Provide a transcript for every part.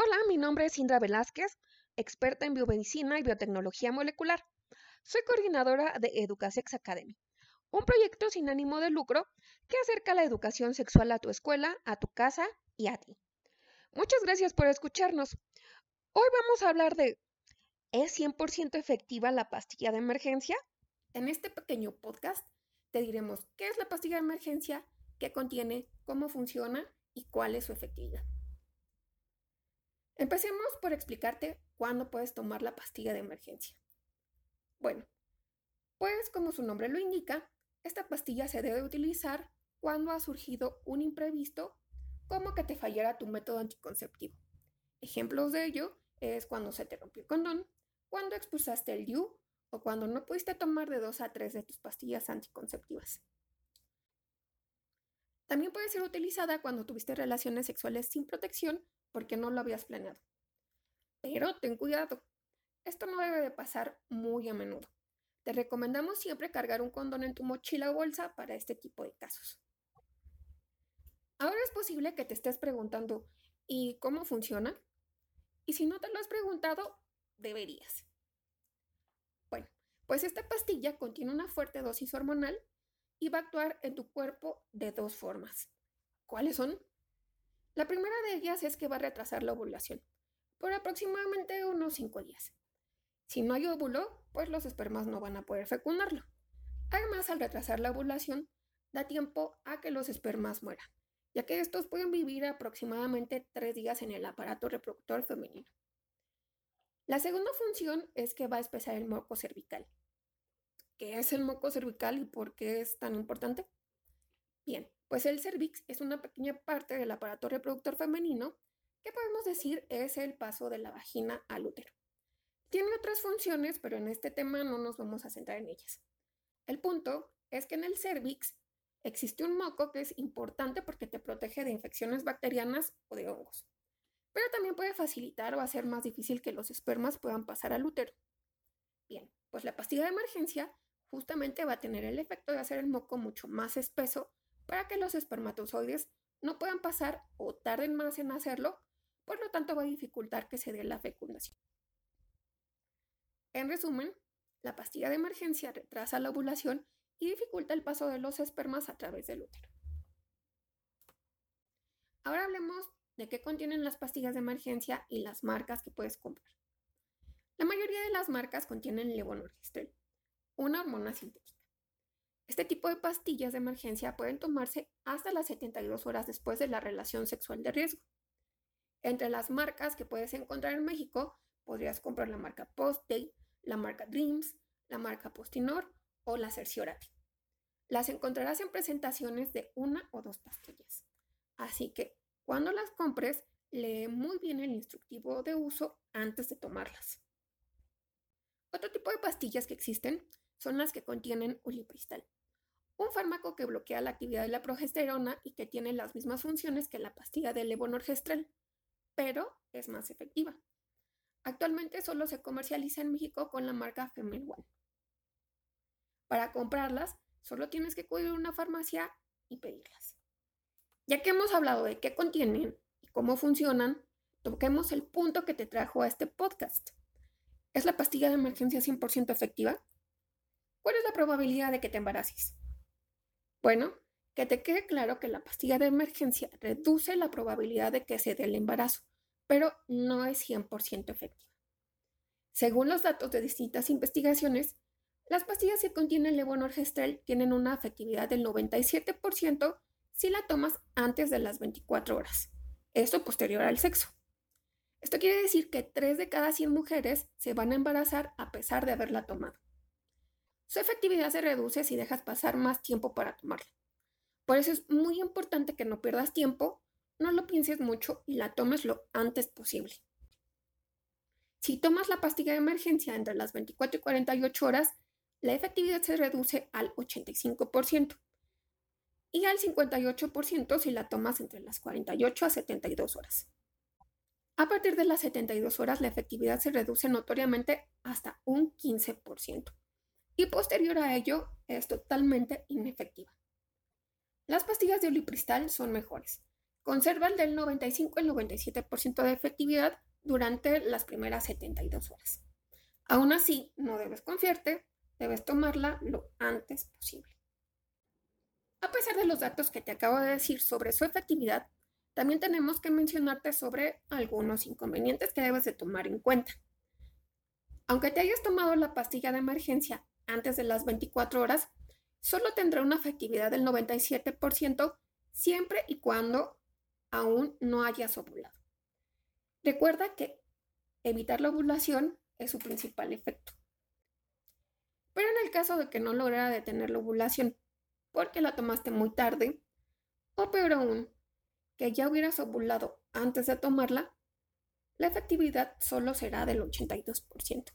Hola, mi nombre es Indra Velázquez, experta en biomedicina y biotecnología molecular. Soy coordinadora de Educasex Academy, un proyecto sin ánimo de lucro que acerca la educación sexual a tu escuela, a tu casa y a ti. Muchas gracias por escucharnos. Hoy vamos a hablar de ¿es 100% efectiva la pastilla de emergencia? En este pequeño podcast te diremos qué es la pastilla de emergencia, qué contiene, cómo funciona y cuál es su efectividad. Empecemos por explicarte cuándo puedes tomar la pastilla de emergencia. Bueno, pues como su nombre lo indica, esta pastilla se debe utilizar cuando ha surgido un imprevisto como que te fallara tu método anticonceptivo. Ejemplos de ello es cuando se te rompió el condón, cuando expulsaste el DIU o cuando no pudiste tomar de dos a tres de tus pastillas anticonceptivas. También puede ser utilizada cuando tuviste relaciones sexuales sin protección porque no lo habías planeado. Pero ten cuidado, esto no debe de pasar muy a menudo. Te recomendamos siempre cargar un condón en tu mochila o bolsa para este tipo de casos. Ahora es posible que te estés preguntando, ¿y cómo funciona? Y si no te lo has preguntado, deberías. Bueno, pues esta pastilla contiene una fuerte dosis hormonal y va a actuar en tu cuerpo de dos formas. ¿Cuáles son? La primera de ellas es que va a retrasar la ovulación por aproximadamente unos 5 días. Si no hay óvulo, pues los espermas no van a poder fecundarlo. Además, al retrasar la ovulación, da tiempo a que los espermas mueran, ya que estos pueden vivir aproximadamente 3 días en el aparato reproductor femenino. La segunda función es que va a espesar el moco cervical. ¿Qué es el moco cervical y por qué es tan importante? Bien, pues el cervix es una pequeña parte del aparato reproductor femenino que podemos decir es el paso de la vagina al útero. Tiene otras funciones, pero en este tema no nos vamos a centrar en ellas. El punto es que en el cervix existe un moco que es importante porque te protege de infecciones bacterianas o de hongos, pero también puede facilitar o hacer más difícil que los espermas puedan pasar al útero. Bien, pues la pastilla de emergencia justamente va a tener el efecto de hacer el moco mucho más espeso para que los espermatozoides no puedan pasar o tarden más en hacerlo, por lo tanto va a dificultar que se dé la fecundación. En resumen, la pastilla de emergencia retrasa la ovulación y dificulta el paso de los espermas a través del útero. Ahora hablemos de qué contienen las pastillas de emergencia y las marcas que puedes comprar. La mayoría de las marcas contienen levonorgestrel, una hormona sintética. Este tipo de pastillas de emergencia pueden tomarse hasta las 72 horas después de la relación sexual de riesgo. Entre las marcas que puedes encontrar en México, podrías comprar la marca Post-Day, la marca Dreams, la marca Postinor o la Cerciorati. Las encontrarás en presentaciones de una o dos pastillas. Así que cuando las compres, lee muy bien el instructivo de uso antes de tomarlas. Otro tipo de pastillas que existen son las que contienen ulipristal un fármaco que bloquea la actividad de la progesterona y que tiene las mismas funciones que la pastilla de levonorgestrel, pero es más efectiva. Actualmente solo se comercializa en México con la marca Femel One. Para comprarlas, solo tienes que acudir a una farmacia y pedirlas. Ya que hemos hablado de qué contienen y cómo funcionan, toquemos el punto que te trajo a este podcast. ¿Es la pastilla de emergencia 100% efectiva? ¿Cuál es la probabilidad de que te embaraces? Bueno, que te quede claro que la pastilla de emergencia reduce la probabilidad de que se dé el embarazo, pero no es 100% efectiva. Según los datos de distintas investigaciones, las pastillas que contienen levonorgestrel tienen una efectividad del 97% si la tomas antes de las 24 horas, esto posterior al sexo. Esto quiere decir que 3 de cada 100 mujeres se van a embarazar a pesar de haberla tomado. Su efectividad se reduce si dejas pasar más tiempo para tomarla. Por eso es muy importante que no pierdas tiempo, no lo pienses mucho y la tomes lo antes posible. Si tomas la pastilla de emergencia entre las 24 y 48 horas, la efectividad se reduce al 85% y al 58% si la tomas entre las 48 a 72 horas. A partir de las 72 horas, la efectividad se reduce notoriamente hasta un 15% y posterior a ello es totalmente inefectiva. Las pastillas de olipristal son mejores. conserva el del 95 al 97% de efectividad durante las primeras 72 horas. Aún así, no debes confiarte, debes tomarla lo antes posible. A pesar de los datos que te acabo de decir sobre su efectividad, también tenemos que mencionarte sobre algunos inconvenientes que debes de tomar en cuenta. Aunque te hayas tomado la pastilla de emergencia antes de las 24 horas, solo tendrá una efectividad del 97% siempre y cuando aún no hayas ovulado. Recuerda que evitar la ovulación es su principal efecto. Pero en el caso de que no lograra detener la ovulación porque la tomaste muy tarde, o peor aún, que ya hubieras ovulado antes de tomarla, la efectividad solo será del 82%.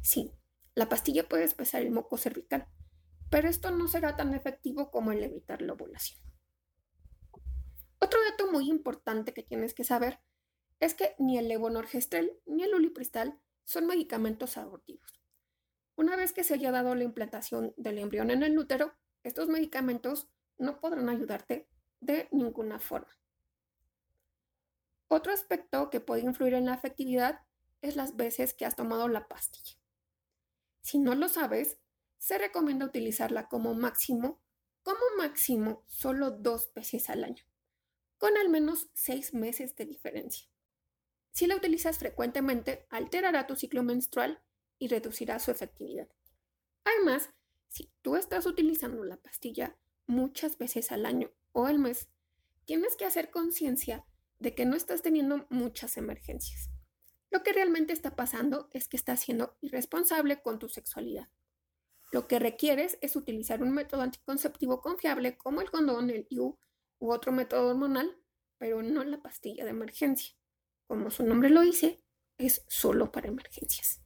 Sí, la pastilla puede espesar el moco cervical, pero esto no será tan efectivo como el evitar la ovulación. Otro dato muy importante que tienes que saber es que ni el levonorgestrel ni el ulipristal son medicamentos abortivos. Una vez que se haya dado la implantación del embrión en el útero, estos medicamentos no podrán ayudarte de ninguna forma. Otro aspecto que puede influir en la efectividad es las veces que has tomado la pastilla. Si no lo sabes, se recomienda utilizarla como máximo, como máximo solo dos veces al año, con al menos seis meses de diferencia. Si la utilizas frecuentemente, alterará tu ciclo menstrual y reducirá su efectividad. Además, si tú estás utilizando la pastilla muchas veces al año o al mes, tienes que hacer conciencia de que no estás teniendo muchas emergencias. Lo que realmente está pasando es que estás siendo irresponsable con tu sexualidad. Lo que requieres es utilizar un método anticonceptivo confiable como el condón, el IU u otro método hormonal, pero no la pastilla de emergencia. Como su nombre lo dice, es solo para emergencias.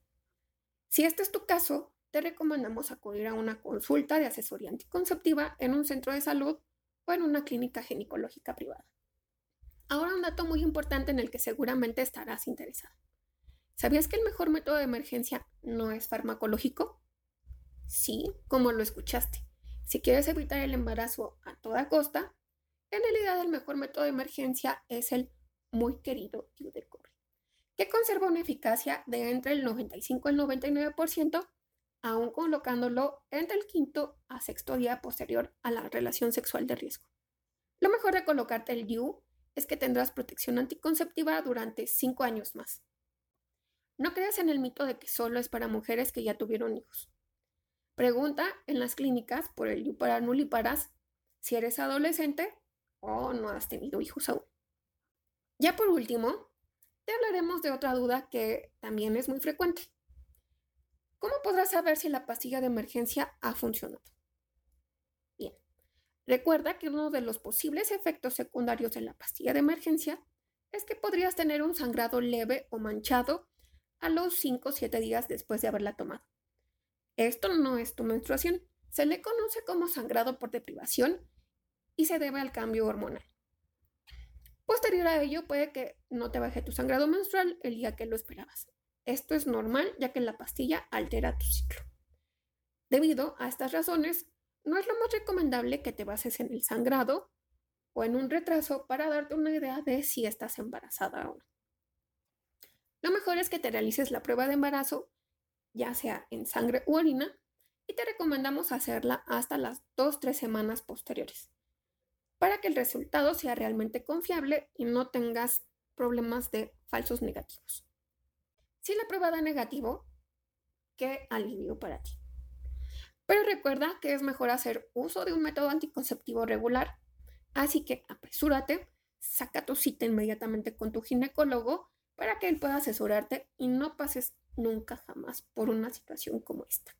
Si este es tu caso, te recomendamos acudir a una consulta de asesoría anticonceptiva en un centro de salud o en una clínica ginecológica privada. Ahora un dato muy importante en el que seguramente estarás interesado. ¿Sabías que el mejor método de emergencia no es farmacológico? Sí, como lo escuchaste. Si quieres evitar el embarazo a toda costa, en realidad el mejor método de emergencia es el muy querido DIU de cobre, que conserva una eficacia de entre el 95 y el 99%, aún colocándolo entre el quinto a sexto día posterior a la relación sexual de riesgo. Lo mejor de colocarte el DIU es que tendrás protección anticonceptiva durante 5 años más. No creas en el mito de que solo es para mujeres que ya tuvieron hijos. Pregunta en las clínicas por el para nuliparas si eres adolescente o no has tenido hijos aún. Ya por último, te hablaremos de otra duda que también es muy frecuente. ¿Cómo podrás saber si la pastilla de emergencia ha funcionado? Bien, recuerda que uno de los posibles efectos secundarios de la pastilla de emergencia es que podrías tener un sangrado leve o manchado a los 5 o 7 días después de haberla tomado. Esto no es tu menstruación, se le conoce como sangrado por deprivación y se debe al cambio hormonal. Posterior a ello, puede que no te baje tu sangrado menstrual el día que lo esperabas. Esto es normal ya que la pastilla altera tu ciclo. Debido a estas razones, no es lo más recomendable que te bases en el sangrado o en un retraso para darte una idea de si estás embarazada o no. Lo mejor es que te realices la prueba de embarazo, ya sea en sangre u orina, y te recomendamos hacerla hasta las 2-3 semanas posteriores, para que el resultado sea realmente confiable y no tengas problemas de falsos negativos. Si la prueba da negativo, qué alivio para ti. Pero recuerda que es mejor hacer uso de un método anticonceptivo regular, así que apresúrate, saca tu cita inmediatamente con tu ginecólogo para que él pueda asesorarte y no pases nunca jamás por una situación como esta.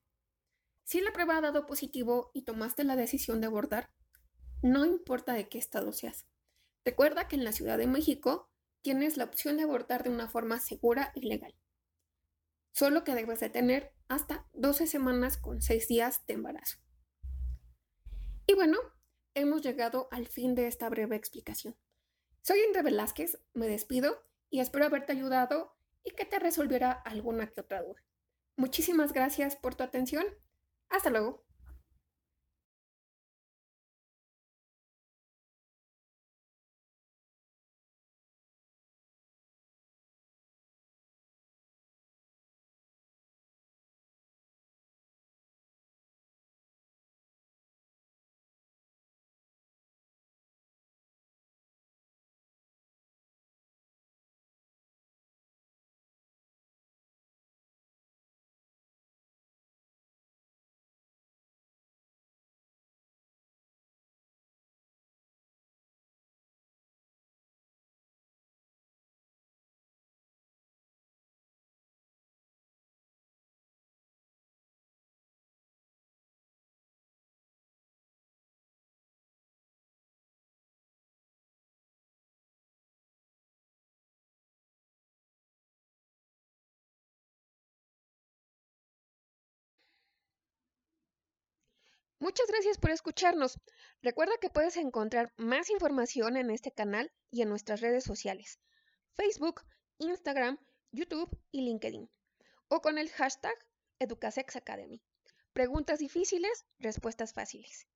Si la prueba ha dado positivo y tomaste la decisión de abordar, no importa de qué estado seas. Recuerda que en la Ciudad de México tienes la opción de abortar de una forma segura y legal. Solo que debes de tener hasta 12 semanas con 6 días de embarazo. Y bueno, hemos llegado al fin de esta breve explicación. Soy Indre Velázquez, me despido y espero haberte ayudado y que te resolviera alguna que otra duda. Muchísimas gracias por tu atención. Hasta luego. Muchas gracias por escucharnos. Recuerda que puedes encontrar más información en este canal y en nuestras redes sociales, Facebook, Instagram, YouTube y LinkedIn, o con el hashtag EducaSexAcademy. Preguntas difíciles, respuestas fáciles.